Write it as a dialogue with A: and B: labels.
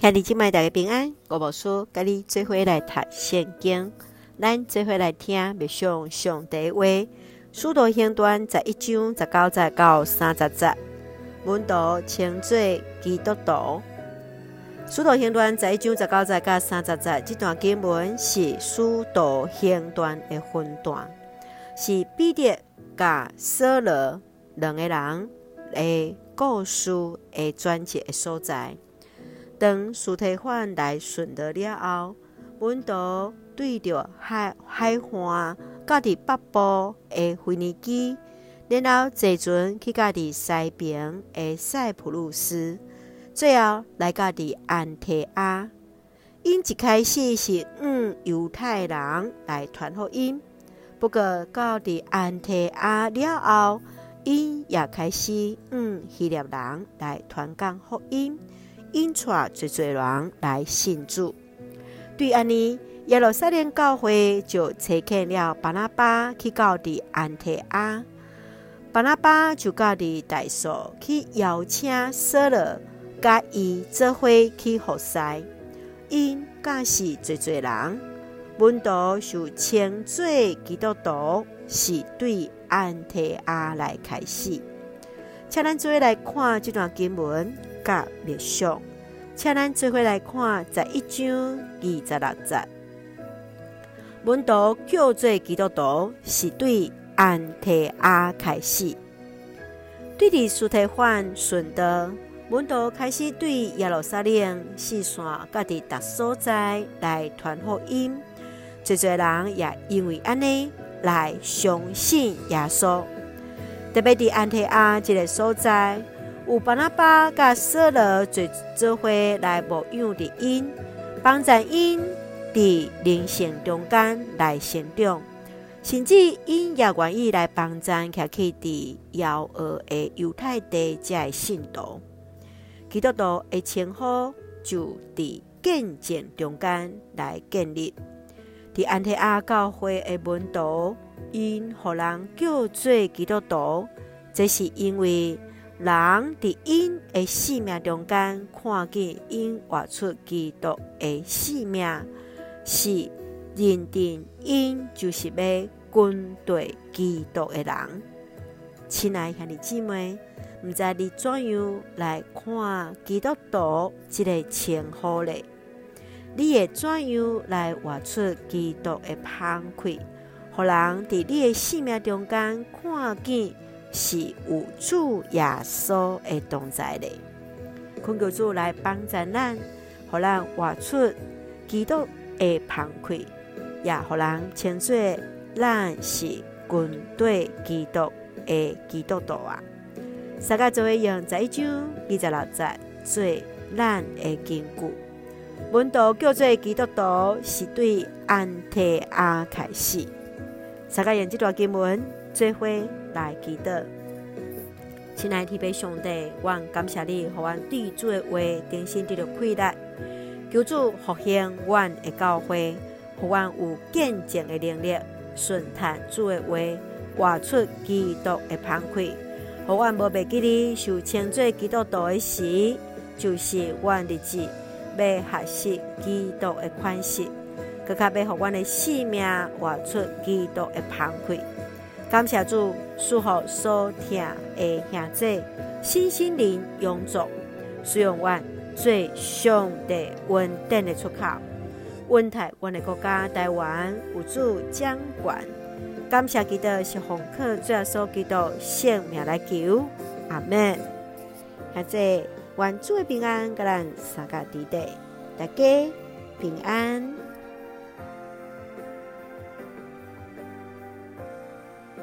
A: 兄弟姐妹大家平安，我无输，甲你做伙来读圣经，咱做伙来听默想上帝话。使徒行传十一章十九节到三十节，门徒称做基督徒。使徒行传十一章十九节到三十节，这段经文是使徒行传的分段，是彼得甲扫罗两个人的故事的转折的所在。当苏提反来顺德了后，门徒对着海海岸，到伫北部的腓尼基，然后坐船去到伫西边的塞浦路斯，最后来到伫安提阿。因一开始是向犹太人来传福音，不过到伫安提阿了后，因也开始向希腊人来传讲福音。引带侪侪人来信主，对安尼，耶路撒冷教会就差遣了巴拿巴去到伫安提阿。巴拿巴就到伫大数去邀请扫罗，甲伊做伙去服侍。因教示侪侪人，门徒受称做基督徒，是对安提阿来开始。请咱做来看这段经文。甲默想，请咱做伙来看十一章二十六节。门徒叫做基督徒，是对安提阿开始。对伫司提反顺道，门徒开始对耶路撒冷四散各地各所在来传福音。侪侪人也因为安尼来相信耶稣。特别伫安提阿这个所在。有巴拿巴甲扫罗做做伙来牧养的因，帮助因伫灵性中间来成长，甚至因也愿意来帮咱徛去伫遥迩的犹太地这的信徒。基督徒的称呼就伫见证中间来建立。伫安提阿教会的门徒，因互人叫做基督徒，这是因为。人伫因的性命中间看见因活出基督的性命，是认定因就是要跟随基督的人。亲爱兄弟姊妹，毋知你怎样来看基督徒即个称呼呢？你会怎样来活出基督的芳气，互人伫你的性命中间看见？是有主耶稣的同在的，恳求主来帮助咱，互咱活出基督的芳气，也互咱称作咱是跟随基督的基督徒啊！三个作为用十一章二十六节做咱的根据，门徒叫做基督徒，是对安提阿开始。三个用这段经文做伙。来祈祷，亲爱的天父上帝，我感谢你，互阮对主的话重新得到开达，求主复兴阮的教会，互阮有见证的能力，顺从主的话，活出基督的芳气，互阮无忘记你受称作基督徒的时，就是阮日子要学习基督的款式，更加要互阮的性命活出基督的芳气。感谢主，赐福所听的兄弟，身心灵永驻，使用阮做上帝稳定的出口，稳台阮的国家台湾有主掌管。感谢基督是奉靠主耶稣基督圣名来求，阿门。兄弟，愿主的平安，甲咱三个弟弟，大家平安。